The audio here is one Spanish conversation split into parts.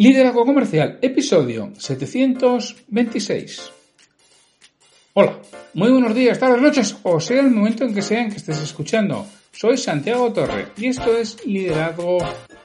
Liderazgo Comercial, episodio 726. Hola, muy buenos días, tardes, noches, o sea el momento en que sean que estés escuchando. Soy Santiago Torre y esto es Liderazgo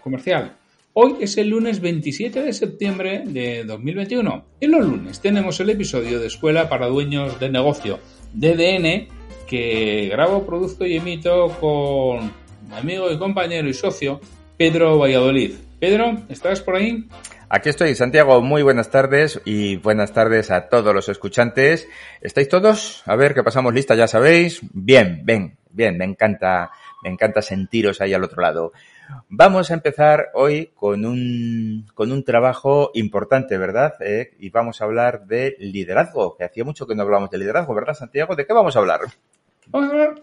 Comercial. Hoy es el lunes 27 de septiembre de 2021. En los lunes tenemos el episodio de Escuela para Dueños de Negocio, DDN, que grabo, produzco y emito con mi amigo y compañero y socio Pedro Valladolid. Pedro, ¿estás por ahí? Aquí estoy, Santiago. Muy buenas tardes y buenas tardes a todos los escuchantes. ¿Estáis todos? A ver, que pasamos lista, ya sabéis. Bien, bien, bien. Me encanta, me encanta sentiros ahí al otro lado. Vamos a empezar hoy con un, con un trabajo importante, ¿verdad? Eh, y vamos a hablar de liderazgo, que hacía mucho que no hablábamos de liderazgo, ¿verdad, Santiago? ¿De qué vamos a hablar? Vamos a hablar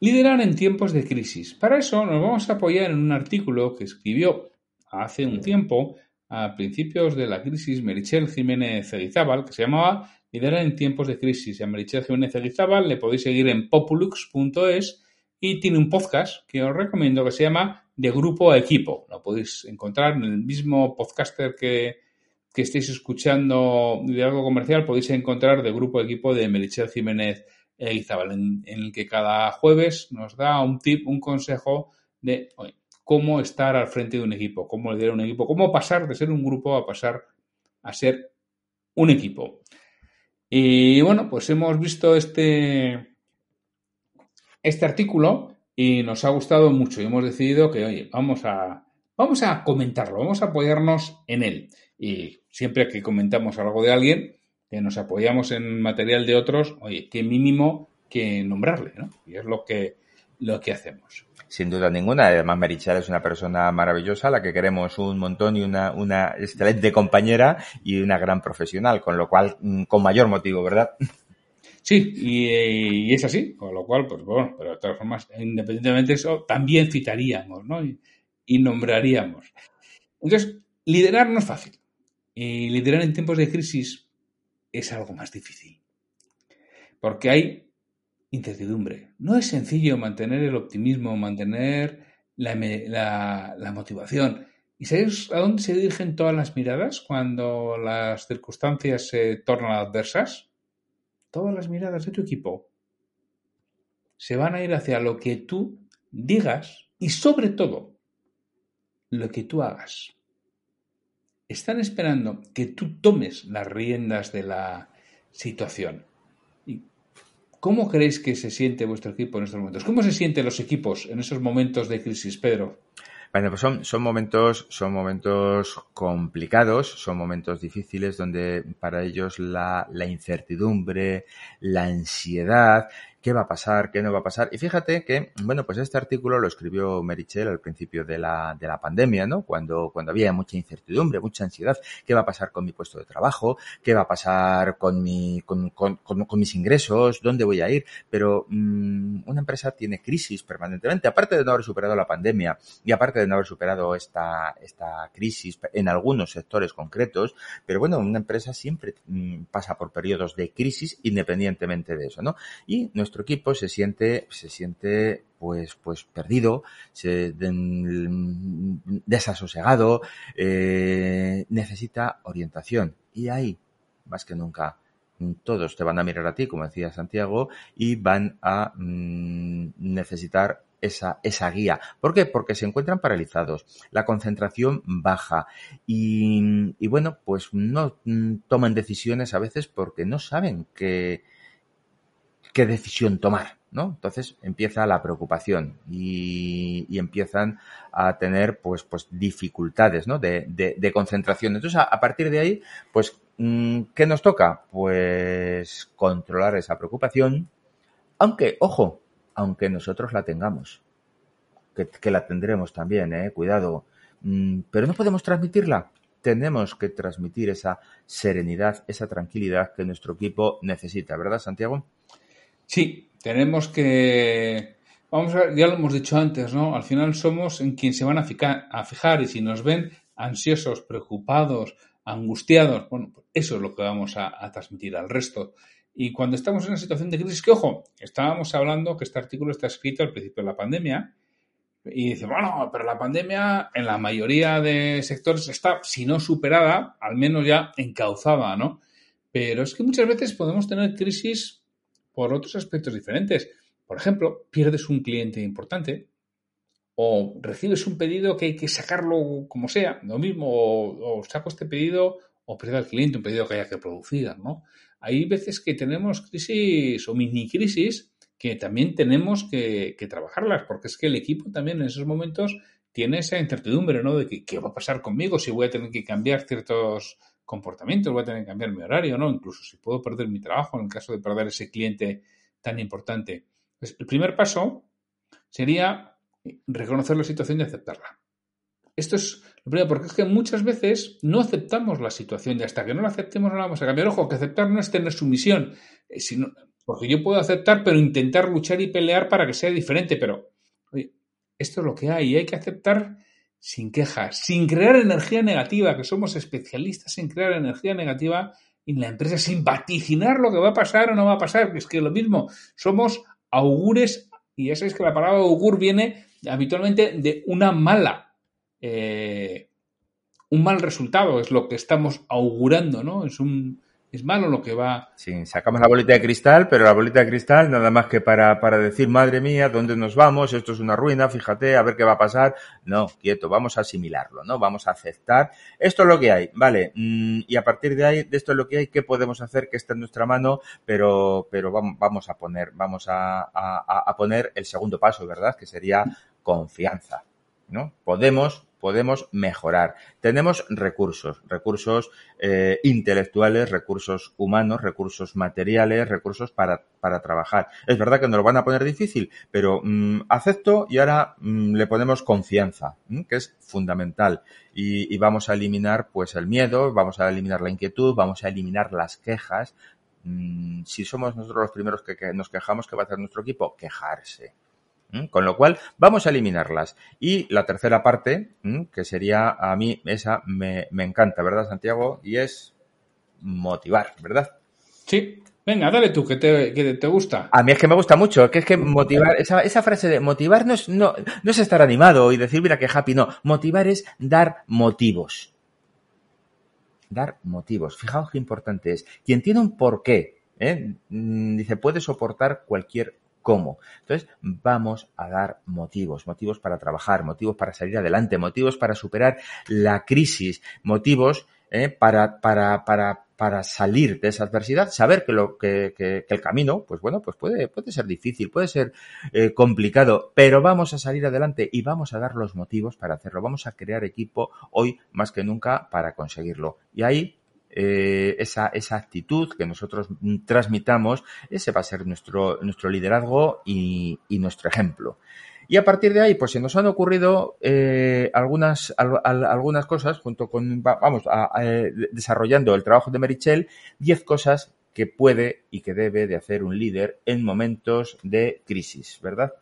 liderar en tiempos de crisis. Para eso nos vamos a apoyar en un artículo que escribió hace un tiempo, a principios de la crisis, Merichel Jiménez Eguizábal, que se llamaba Liderar en tiempos de crisis. a Merichel Jiménez Eguizábal le podéis seguir en populux.es y tiene un podcast que os recomiendo que se llama De Grupo a Equipo. Lo podéis encontrar en el mismo podcaster que, que estéis escuchando Liderazgo Comercial, podéis encontrar De Grupo a Equipo de Merichel Jiménez Eguizábal, en, en, el que cada jueves nos da un tip, un consejo de cómo estar al frente de un equipo, cómo liderar un equipo, cómo pasar de ser un grupo a pasar a ser un equipo. Y bueno, pues hemos visto este, este artículo y nos ha gustado mucho y hemos decidido que, oye, vamos a, vamos a comentarlo, vamos a apoyarnos en él. Y siempre que comentamos algo de alguien, que nos apoyamos en material de otros, oye, qué mínimo que nombrarle, ¿no? Y es lo que, lo que hacemos. Sin duda ninguna. Además, Marichal es una persona maravillosa, la que queremos un montón y una, una excelente compañera y una gran profesional, con lo cual, mm, con mayor motivo, ¿verdad? Sí, y, y, es así, con lo cual, pues bueno, pero de todas formas, independientemente de eso, también citaríamos, ¿no? Y, y nombraríamos. Entonces, liderar no es fácil. Y liderar en tiempos de crisis es algo más difícil. Porque hay incertidumbre. No es sencillo mantener el optimismo, mantener la, motivación. ¿Y sabéis a dónde se dirigen todas las miradas cuando las circunstancias se tornan adversas? Todas las miradas de tu equipo se van a ir hacia lo que tú digas y sobre todo lo que tú hagas. Están esperando que tú tomes las riendas de la situación. ¿Cómo creéis que se siente vuestro equipo en estos momentos? ¿Cómo se sienten los equipos en esos momentos de crisis, Pedro? Bueno, pues son, momentos, son momentos complicados, son momentos difíciles donde para ellos la incertidumbre, la ansiedad, qué va a pasar, qué no va a pasar. Y fíjate que, bueno, pues este artículo lo escribió Merichel al principio de la, de la pandemia, ¿no? Cuando, cuando había mucha incertidumbre, mucha ansiedad. ¿Qué va a pasar con mi puesto de trabajo? ¿Qué va a pasar con mi, con, con, con, con mis ingresos? ¿Dónde voy a ir? Pero mmm, una empresa tiene crisis permanentemente, aparte de no haber superado la pandemia y aparte de no haber superado esta, esta crisis en algunos sectores concretos, pero bueno, una empresa siempre mmm, pasa por periodos de crisis independientemente de eso, ¿no? Y nuestro equipo se siente, se siente pues, pues perdido, se, de, desasosegado, eh, necesita orientación. Y ahí, más que nunca, todos te van a mirar a ti, como decía Santiago, y van a mmm, necesitar esa, esa guía. ¿Por qué? Porque se encuentran paralizados, la concentración baja y, y bueno, pues no toman decisiones a veces porque no saben que, qué decisión tomar, ¿no? Entonces empieza la preocupación y, y empiezan a tener, pues, pues dificultades, ¿no? De, de, de concentración. Entonces, a, partir de ahí, pues, ¿qué nos toca? Pues controlar esa preocupación, aunque, ojo, aunque nosotros la tengamos, que, que la tendremos también, ¿eh? Cuidado. Pero no podemos transmitirla tenemos que transmitir esa serenidad, esa tranquilidad que nuestro equipo necesita, ¿verdad, Santiago? Sí, tenemos que. Vamos a ya lo hemos dicho antes, ¿no? Al final somos en quien se van a fijar, a fijar y si nos ven ansiosos, preocupados, angustiados, bueno, pues eso es lo que vamos a, a, transmitir al resto. Y cuando estamos en una situación de crisis, que ojo, estábamos hablando que este artículo está escrito al principio de la pandemia, Y dice, bueno, pero la pandemia en la mayoría de sectores está, si no superada, al menos ya encauzada, ¿no? Pero es que muchas veces podemos tener crisis por otros aspectos diferentes. Por ejemplo, pierdes un cliente importante o recibes un pedido que hay que sacarlo como sea, lo mismo, o, saco este pedido o pierdo al cliente un pedido que haya que producir, ¿no? Hay veces que tenemos crisis o mini crisis que también tenemos que, trabajarlas, porque es que el equipo también en esos momentos tiene esa incertidumbre, ¿no? De que, qué va a pasar conmigo si voy a tener que cambiar ciertos comportamientos, voy a tener que cambiar mi horario, ¿no? Incluso si puedo perder mi trabajo en el caso de perder ese cliente tan importante. Pues el primer paso sería reconocer la situación y aceptarla. Esto es lo primero, porque es que muchas veces no aceptamos la situación y hasta que no la aceptemos no la vamos a cambiar. Ojo, que aceptar no es tener sumisión, eh, sino, porque yo puedo aceptar, pero intentar luchar y pelear para que sea diferente. Pero, oye, esto es lo que hay y hay que aceptar sin quejas, sin crear energía negativa, que somos especialistas en crear energía negativa en la empresa, sin vaticinar lo que va a pasar o no va a pasar, que es que lo mismo, somos augures, y ya sabéis que la palabra augur viene habitualmente de una mala, eh, un mal resultado, es lo que estamos augurando, ¿no? Es un, es malo lo que va. Sí, sacamos la bolita de cristal, pero la bolita de cristal nada más que para, para decir, madre mía, ¿dónde nos vamos? Esto es una ruina, fíjate, a ver qué va a pasar. No, quieto, vamos a asimilarlo, ¿no? Vamos a aceptar. Esto es lo que hay, ¿vale? Mm, y a partir de ahí, de esto es lo que hay, ¿qué podemos hacer que está en nuestra mano? Pero, pero vamos a poner, vamos a, a, a poner el segundo paso, ¿verdad? Que sería confianza, ¿no? Podemos podemos mejorar. Tenemos recursos, recursos eh, intelectuales, recursos humanos, recursos materiales, recursos para, para, trabajar. Es verdad que nos lo van a poner difícil, pero mm, acepto y ahora mm, le ponemos confianza, que es fundamental. Y, vamos a eliminar pues el miedo, vamos a eliminar la inquietud, vamos a eliminar las quejas. Mm, si somos nosotros los primeros que nos quejamos, ¿qué va a hacer nuestro equipo? Quejarse. Con lo cual, vamos a eliminarlas. Y la tercera parte, que sería a mí, esa me, encanta, ¿verdad, Santiago? Y es motivar, ¿verdad? Sí. Venga, dale tú, que te, que te gusta. A mí es que me gusta mucho, que es que motivar, esa, esa frase de motivar no es, no, no es estar animado y decir, mira que happy, no. Motivar es dar motivos. Dar motivos. Fijaos qué importante es. Quien tiene un porqué, ¿eh? Mm, dice, puede soportar cualquier cómo. Entonces, vamos a dar motivos, motivos para trabajar, motivos para salir adelante, motivos para superar la crisis, motivos eh, para, para, para, para salir de esa adversidad, saber que, lo, que, que, el camino, pues bueno, pues puede, puede ser difícil, puede ser eh, complicado, pero vamos a salir adelante y vamos a dar los motivos para hacerlo. Vamos a crear equipo hoy más que nunca para conseguirlo. Y ahí eh, esa, esa actitud que nosotros transmitamos, ese va a ser nuestro, nuestro liderazgo y, nuestro ejemplo. Y a partir de ahí, pues se nos han ocurrido eh, algunas, algunas cosas, junto con, vamos, eh, desarrollando el trabajo de Merichel, 10 cosas que puede y que debe de hacer un líder en momentos de crisis, ¿verdad?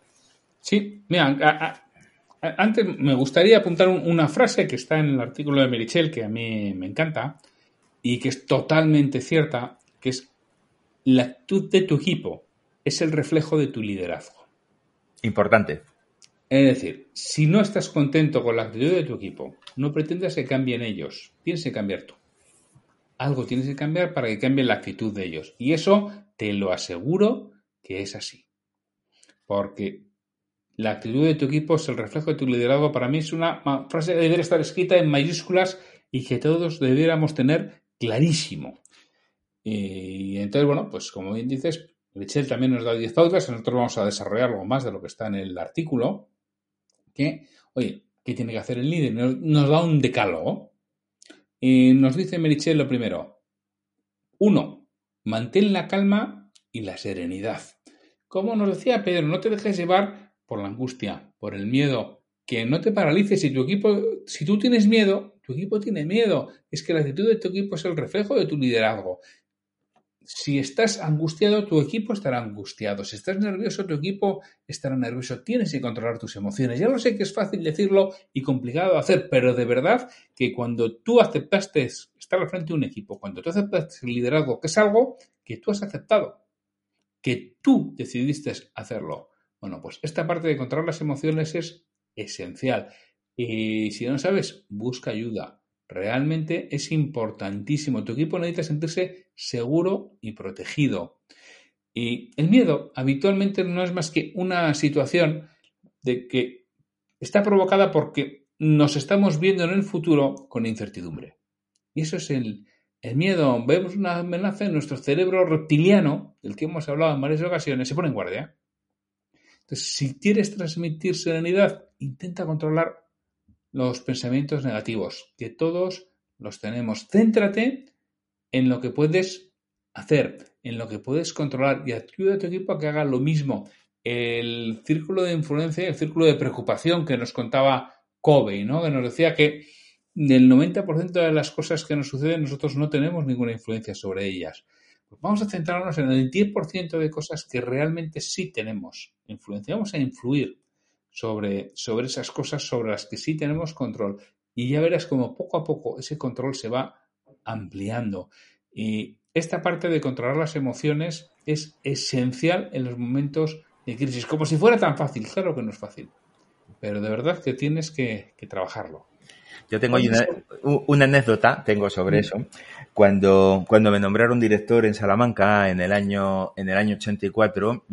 Sí, mira, antes me gustaría apuntar una frase que está en el artículo de Merichel, que a mí me encanta, y que es totalmente cierta, que es la actitud de tu equipo es el reflejo de tu liderazgo. Importante. Es decir, si no estás contento con la actitud de tu equipo, no pretendas que cambien ellos, tienes que cambiar tú. Algo tienes que cambiar para que cambie la actitud de ellos. Y eso te lo aseguro que es así. Porque la actitud de tu equipo es el reflejo de tu liderazgo. Para mí es una frase que debería estar escrita en mayúsculas y que todos debiéramos tener clarísimo. Y entonces, bueno, pues como bien dices, Michel también nos da 10 pautas, nosotros vamos a desarrollar algo más de lo que está en el artículo, que, oye, ¿qué tiene que hacer el líder? Nos, da un decálogo. Y nos dice Merichel lo primero. Uno, mantén la calma y la serenidad. Como nos decía Pedro, no te dejes llevar por la angustia, por el miedo, que no te paralices. Si tu equipo, si tú tienes miedo, tu equipo tiene miedo. Es que la actitud de tu equipo es el reflejo de tu liderazgo. Si estás angustiado, tu equipo estará angustiado. Si estás nervioso, tu equipo estará nervioso. Tienes que controlar tus emociones. Ya lo sé que es fácil decirlo y complicado hacer, pero de verdad que cuando tú aceptaste estar al frente de un equipo, cuando tú aceptaste el liderazgo, que es algo que tú has aceptado, que tú decidiste hacerlo, bueno, pues esta parte de controlar las emociones es esencial. Y si no sabes, busca ayuda. Realmente es importantísimo. Tu equipo necesita sentirse seguro y protegido. Y el miedo habitualmente no es más que una situación de que está provocada porque nos estamos viendo en el futuro con incertidumbre. Y eso es el, el miedo. Vemos una amenaza en nuestro cerebro reptiliano, del que hemos hablado en varias ocasiones, se pone en guardia. Entonces, si quieres transmitir serenidad, intenta controlar los pensamientos negativos, que todos los tenemos. Céntrate en lo que puedes hacer, en lo que puedes controlar y ayuda a tu equipo a que haga lo mismo. El círculo de influencia, el círculo de preocupación que nos contaba Kobe, ¿no? que nos decía que del 90% de las cosas que nos suceden nosotros no tenemos ninguna influencia sobre ellas. Pues vamos a centrarnos en el 10% de cosas que realmente sí tenemos influencia. Vamos a influir sobre, sobre esas cosas sobre las que sí tenemos control. Y ya verás como poco a poco ese control se va ampliando. Y esta parte de controlar las emociones es esencial en los momentos de crisis. Como si fuera tan fácil. Claro que no es fácil. Pero de verdad que tienes que, trabajarlo. Yo tengo una, una, anécdota, tengo sobre eso. Cuando, cuando me nombraron director en Salamanca en el año, en el año 84,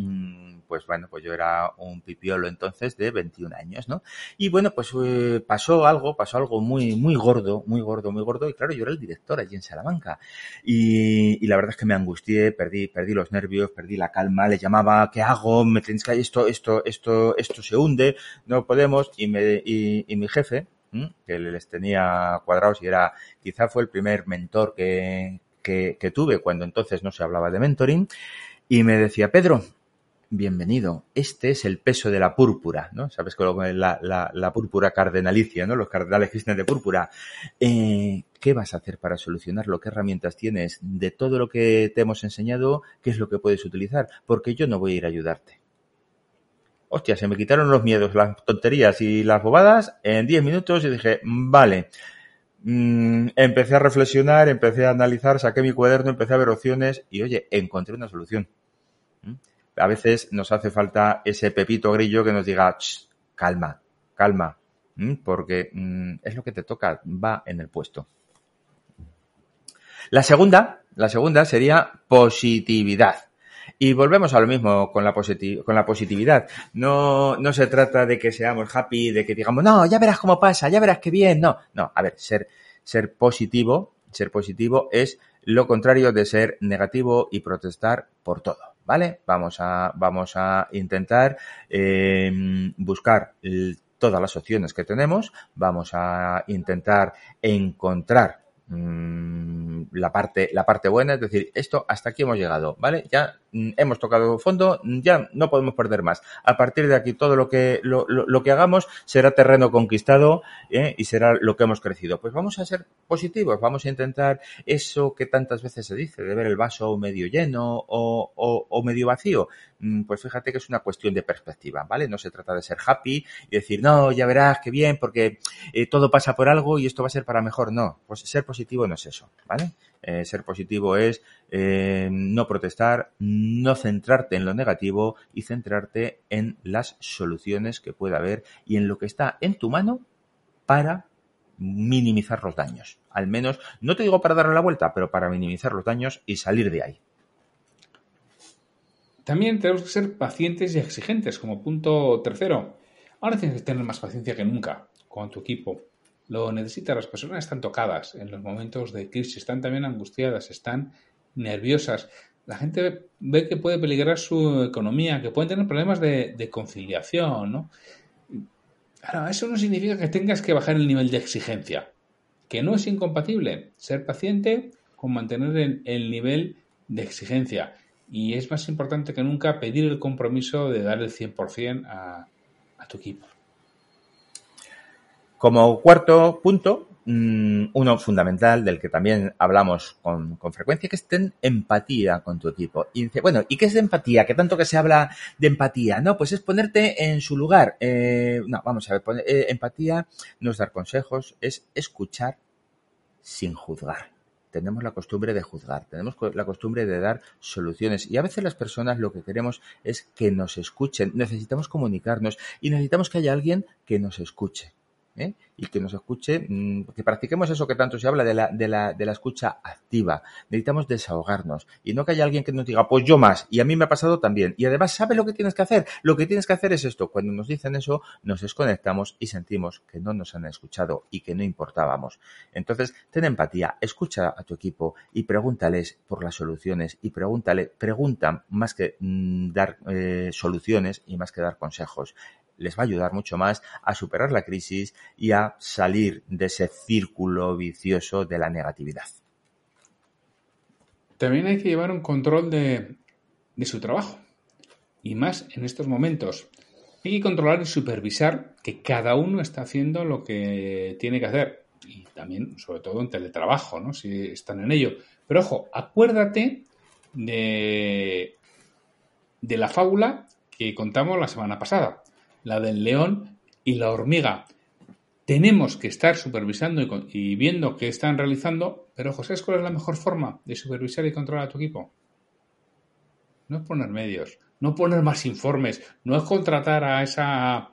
pues bueno, pues yo era un pipiolo entonces de 21 años, ¿no? Y bueno, pues eh, pasó algo, pasó algo muy, muy gordo, muy gordo, muy gordo, y claro, yo era el director allí en Salamanca. Y, la verdad es que me angustié, perdí, perdí los nervios, perdí la calma, le llamaba, ¿qué hago? Me tenéis que esto, esto, esto, esto se hunde, no podemos, y me, y, mi jefe, que les tenía cuadrados y era, quizá fue el primer mentor que, que tuve cuando entonces no se hablaba de mentoring, y me decía, Pedro, bienvenido. Este es el peso de la púrpura, ¿no? Sabes que la, la, púrpura cardenalicia, ¿no? Los cardenales cristianos de púrpura. Eh, ¿Qué vas a hacer para solucionarlo? ¿Qué herramientas tienes? De todo lo que te hemos enseñado, ¿qué es lo que puedes utilizar? Porque yo no voy a ir a ayudarte. Hostia, se me quitaron los miedos, las tonterías y las bobadas en 10 minutos y dije, vale. Mm, empecé a reflexionar, empecé a analizar, saqué mi cuaderno, empecé a ver opciones y oye, encontré una solución. ¿Mm? A veces nos hace falta ese pepito grillo que nos diga, calma, calma, porque mm, es lo que te toca, va en el puesto. La segunda, la segunda sería positividad. Y volvemos a lo mismo con la, con la positividad. No, no se trata de que seamos happy, de que digamos, no, ya verás cómo pasa, ya verás qué bien. No, no, a ver, ser, ser positivo, ser positivo es lo contrario de ser negativo y protestar por todo. ¿Vale? Vamos a, vamos a intentar em, buscar todas las opciones que tenemos, vamos a intentar encontrar mm, la parte, la parte buena, es decir, esto hasta aquí hemos llegado, ¿vale? Ya hemos tocado fondo, ya no podemos perder más. A partir de aquí todo lo que, lo, lo, que hagamos será terreno conquistado ¿eh? y será lo que hemos crecido. Pues vamos a ser positivos, vamos a intentar eso que tantas veces se dice, de ver el vaso medio lleno o, o, o medio vacío. Mm, pues fíjate que es una cuestión de perspectiva, ¿vale? No se trata de ser happy y decir, no, ya verás qué bien, porque eh, todo pasa por algo y esto va a ser para mejor. No, pues ser positivo no es eso, ¿vale? Eh, ser positivo es eh, no protestar, no centrarte en lo negativo y centrarte en las soluciones que pueda haber y en lo que está en tu mano para minimizar los daños. Al menos, no te digo para darle la vuelta, pero para minimizar los daños y salir de ahí. También tenemos que ser pacientes y exigentes como punto tercero. Ahora tienes que tener más paciencia que nunca con tu equipo, lo necesita. Las personas están tocadas en los momentos de crisis, están también angustiadas, están nerviosas. La gente ve que puede peligrar su economía, que pueden tener problemas de, conciliación, ¿no? Ahora, eso no significa que tengas que bajar el nivel de exigencia, que no es incompatible ser paciente con mantener el, el nivel de exigencia. Y es más importante que nunca pedir el compromiso de dar el 100% a, a tu equipo. Como cuarto punto, mm, uno fundamental del que también hablamos con, frecuencia, que es ten empatía con tu equipo. Y dice, bueno, ¿y qué es empatía? ¿Qué tanto que se habla de empatía? No, pues es ponerte en su lugar. Eh, no, vamos a ver, eh, empatía no es dar consejos, es escuchar sin juzgar. tenemos la costumbre de juzgar, tenemos la costumbre de dar soluciones y a veces las personas lo que queremos es que nos escuchen, necesitamos comunicarnos y necesitamos que haya alguien que nos escuche. ¿Eh? y que nos escuche, mm, que practiquemos eso que tanto se habla de la, de, la, de la escucha activa. Necesitamos desahogarnos y no que haya alguien que nos diga, pues yo más, y a mí me ha pasado también. Y además, ¿sabe lo que tienes que hacer? Lo que tienes que hacer es esto. Cuando nos dicen eso, nos desconectamos y sentimos que no nos han escuchado y que no importábamos. Entonces, ten empatía, escucha a tu equipo y pregúntales por las soluciones y pregúntale, pregunta más que mm, dar eh, soluciones y más que dar consejos les va a ayudar mucho más a superar la crisis y a salir de ese círculo vicioso de la negatividad. También hay que llevar un control de, su trabajo. Y más en estos momentos. Hay que controlar y supervisar que cada uno está haciendo lo que tiene que hacer. Y también, sobre todo, en teletrabajo, ¿no? Si están en ello. Pero ojo, acuérdate de, de la fábula que contamos la semana pasada la del león y la hormiga. Tenemos que estar supervisando y, viendo qué están realizando, pero José, ¿cuál es la mejor forma de supervisar y controlar a tu equipo? No es poner medios, no poner más informes, no es contratar a esa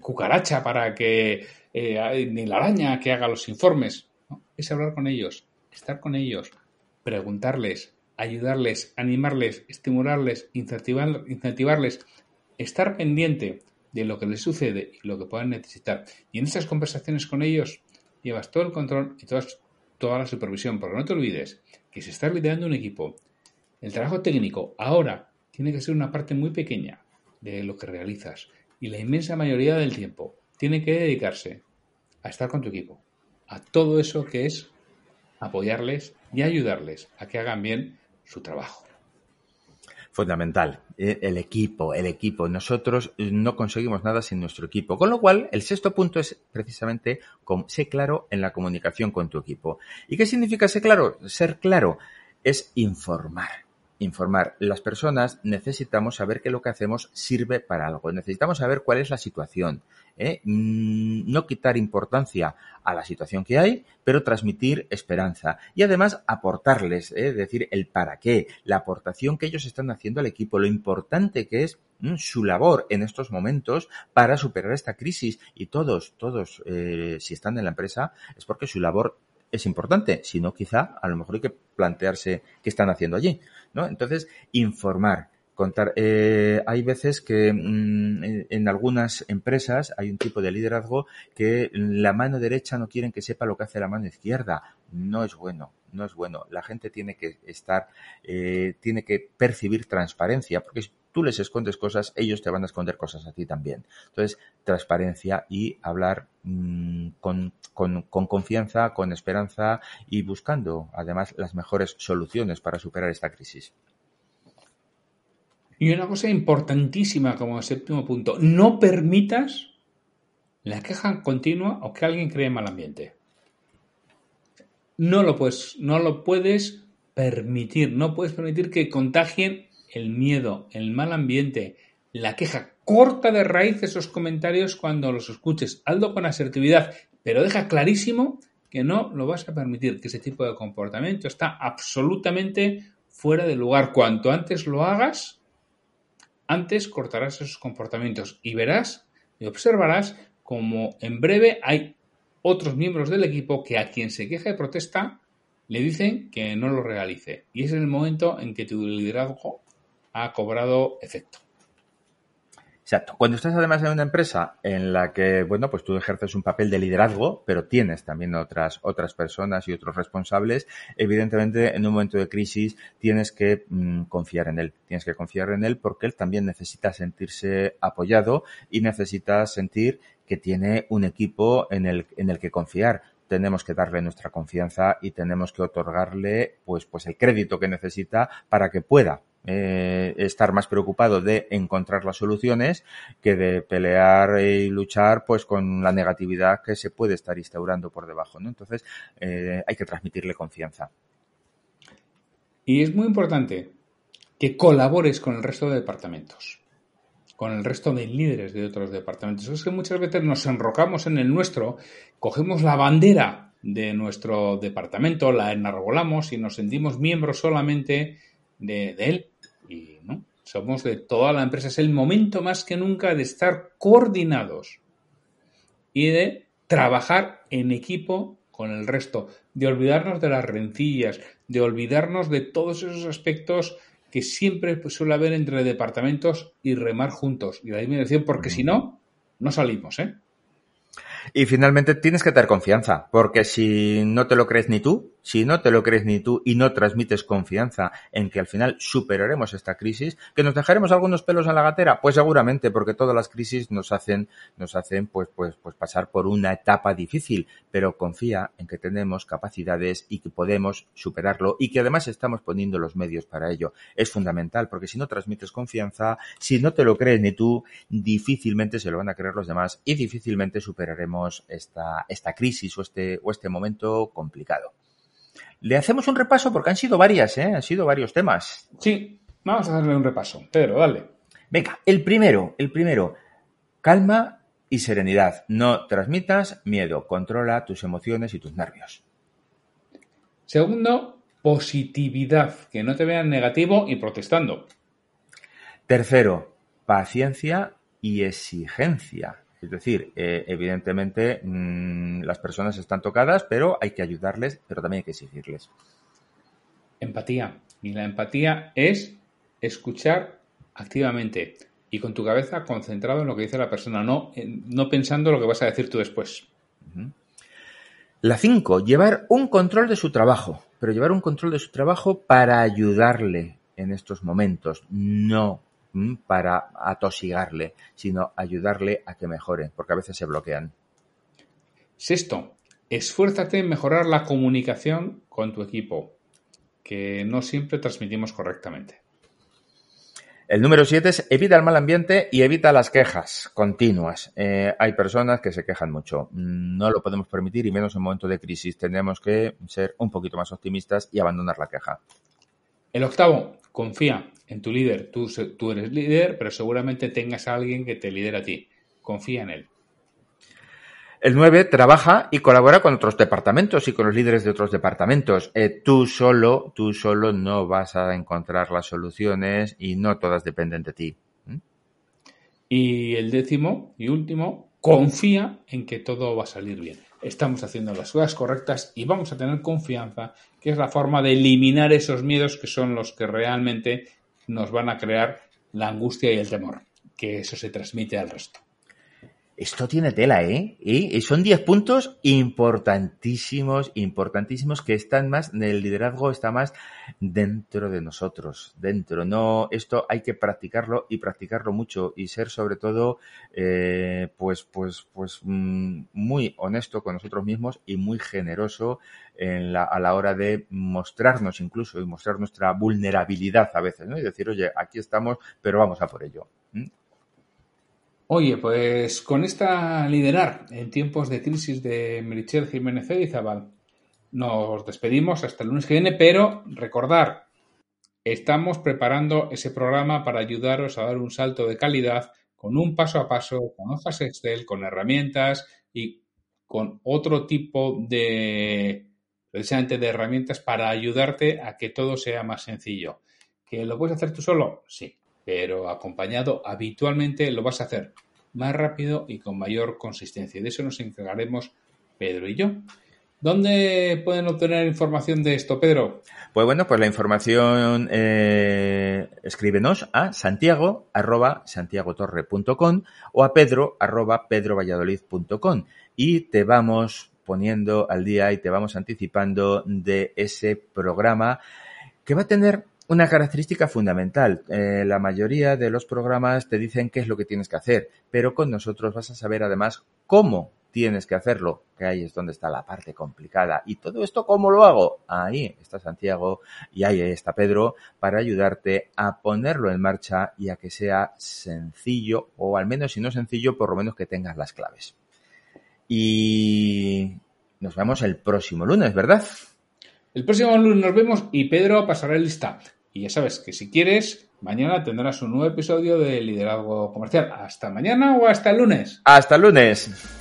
cucaracha para que, eh, ni la araña que haga los informes, es hablar con ellos, estar con ellos, preguntarles, ayudarles, animarles, estimularles, incentivarles, estar pendiente de lo que les sucede y lo que puedan necesitar. Y en estas conversaciones con ellos llevas todo el control y toda la supervisión, porque no te olvides que si estás liderando un equipo, el trabajo técnico ahora tiene que ser una parte muy pequeña de lo que realizas. Y la inmensa mayoría del tiempo tiene que dedicarse a estar con tu equipo, a todo eso que es apoyarles y ayudarles a que hagan bien su trabajo fundamental. Eh, el equipo, el equipo. Nosotros no conseguimos nada sin nuestro equipo. Con lo cual, el sexto punto es precisamente ser claro en la comunicación con tu equipo. ¿Y qué significa ser claro? Ser claro es informar informar. Las personas necesitamos saber que lo que hacemos sirve para algo. Necesitamos saber cuál es la situación. ¿eh? Mm, no quitar importancia a la situación que hay, pero transmitir esperanza. Y además aportarles, ¿eh? decir, el para qué, la aportación que ellos están haciendo al equipo, lo importante que es mm, su labor en estos momentos para superar esta crisis. Y todos, todos, eh, si están en la empresa, es porque su labor es importante, sino quizá a lo mejor hay que plantearse qué están haciendo allí, ¿no? Entonces, informar, contar. Eh, hay veces que mm, en algunas empresas hay un tipo de liderazgo que la mano derecha no quieren que sepa lo que hace la mano izquierda. No es bueno, no es bueno. La gente tiene que estar, eh, tiene que percibir transparencia, porque tú les escondes cosas, ellos te van a esconder cosas a ti también. Entonces, transparencia y hablar mm, con, confianza, con esperanza y buscando además las mejores soluciones para superar esta crisis. Y una cosa importantísima como séptimo punto, no permitas la queja continua o que alguien cree mal ambiente. No lo puedes, no lo puedes permitir, no puedes permitir que contagien el miedo, el mal ambiente, la queja. Corta de raíz esos comentarios cuando los escuches. Hazlo con asertividad, pero deja clarísimo que no lo vas a permitir, que ese tipo de comportamiento está absolutamente fuera de lugar. Cuanto antes lo hagas, antes cortarás esos comportamientos y verás y observarás como en breve hay otros miembros del equipo que a quien se queja de protesta le dicen que no lo realice. Y es el momento en que tu liderazgo ha cobrado efecto. Exacto. Cuando estás además en una empresa en la que, bueno, pues tú ejerces un papel de liderazgo, pero tienes también otras, otras personas y otros responsables, evidentemente en un momento de crisis tienes que mm, confiar en él. Tienes que confiar en él porque él también necesita sentirse apoyado y necesita sentir que tiene un equipo en el, en el que confiar tenemos que darle nuestra confianza y tenemos que otorgarle pues, pues el crédito que necesita para que pueda eh, estar más preocupado de encontrar las soluciones que de pelear y luchar pues con la negatividad que se puede estar instaurando por debajo. ¿no? Entonces eh, hay que transmitirle confianza. Y es muy importante que colabores con el resto de departamentos, con el resto de líderes de otros departamentos. Es que muchas veces nos enrocamos en el nuestro, cogemos la bandera de nuestro departamento, la enarbolamos y nos sentimos miembros solamente de, de él. Y no, somos de toda la empresa. Es el momento más que nunca de estar coordinados y de trabajar en equipo con el resto, de olvidarnos de las rencillas, de olvidarnos de todos esos aspectos que siempre pues, suele haber entre departamentos y remar juntos. Y la disminución, porque si no, no salimos, ¿eh? Y finalmente tienes que tener confianza, porque si no te lo crees ni tú, si no te lo crees ni tú y no transmites confianza en que al final superaremos esta crisis, que nos dejaremos algunos pelos en la gatera, pues seguramente, porque todas las crisis nos hacen, nos hacen pues, pues, pues pasar por una etapa difícil, pero confía en que tenemos capacidades y que podemos superarlo y que además estamos poniendo los medios para ello. Es fundamental, porque si no transmites confianza, si no te lo crees ni tú, difícilmente se lo van a creer los demás y difícilmente superaremos esta, esta crisis o este, o este momento complicado. Le hacemos un repaso porque han sido varias, ¿eh? Han sido varios temas. Sí, vamos a darle un repaso. Pedro, dale. Venga, el primero, el primero. Calma y serenidad. No transmitas miedo. Controla tus emociones y tus nervios. Segundo, positividad. Que no te vean negativo y protestando. Tercero, paciencia y exigencia. Es decir, eh, evidentemente mmm, las personas están tocadas, pero hay que ayudarles, pero también hay que exigirles. Empatía. Y la empatía es escuchar activamente y con tu cabeza concentrado en lo que dice la persona, no, no pensando lo que vas a decir tú después. Uh -huh. La 5, llevar un control de su trabajo, pero llevar un control de su trabajo para ayudarle en estos momentos, no para atosigarle, sino ayudarle a que mejore, porque a veces se bloquean. Sexto, esfuérzate en mejorar la comunicación con tu equipo, que no siempre transmitimos correctamente. El número siete es evita el mal ambiente y evita las quejas continuas. Eh, hay personas que se quejan mucho. No lo podemos permitir y menos en momentos de crisis. Tenemos que ser un poquito más optimistas y abandonar la queja. El octavo, confía en tu líder. Tú, tú, eres líder, pero seguramente tengas a alguien que te lidera a ti. Confía en él. El 9 trabaja y colabora con otros departamentos y con los líderes de otros departamentos. Eh, tú solo, tú solo no vas a encontrar las soluciones y no todas dependen de ti. ¿Mm? Y el décimo y último, confía en que todo va a salir bien. Estamos haciendo las cosas correctas y vamos a tener confianza, es la forma de eliminar esos miedos que son los que realmente nos van a crear la angustia y el temor, que eso se transmite al resto. Esto tiene tela, ¿eh? Y son 10 puntos importantísimos, importantísimos que están más, el liderazgo está más dentro de nosotros, dentro. No, esto hay que practicarlo y practicarlo mucho y ser sobre todo, eh, pues, pues, pues, mmm, muy honesto con nosotros mismos y muy generoso a la hora de mostrarnos incluso y mostrar nuestra vulnerabilidad a veces, ¿no? Y decir, oye, aquí estamos, pero vamos a por ello. ¿Mm? Oye, pues con esta liderar en tiempos de crisis de Merichel Jiménez Edizabal, nos despedimos hasta el lunes que viene, pero recordar, estamos preparando ese programa para ayudaros a dar un salto de calidad con un paso a paso, con hojas Excel, con herramientas y con otro tipo de, precisamente de herramientas para ayudarte a que todo sea más sencillo. ¿Que lo puedes hacer tú solo? Sí pero acompañado habitualmente lo vas a hacer más rápido y con mayor consistencia. De eso nos encargaremos Pedro y yo. ¿Dónde pueden obtener información de esto, Pedro? Pues bueno, pues la información eh, escríbenos a santiago arroba santiagotorre.com o a pedro arroba pedrovalladolid.com y te vamos poniendo al día y te vamos anticipando de ese programa que va a tener una característica fundamental. Eh, la mayoría de los programas te dicen qué es lo que tienes que hacer, pero con nosotros vas a saber además cómo tienes que hacerlo, que ahí es donde está la parte complicada. ¿Y todo esto cómo lo hago? Ahí está Santiago y ahí está Pedro para ayudarte a ponerlo en marcha y a que sea sencillo, o al menos si no sencillo, por lo menos que tengas las claves. Y nos vemos el próximo lunes, ¿verdad? El próximo lunes nos vemos y Pedro pasará el lista. Y ya sabes que si quieres, mañana tendrás un nuevo episodio de Liderazgo Comercial. ¿Hasta mañana o hasta el lunes? Hasta el lunes.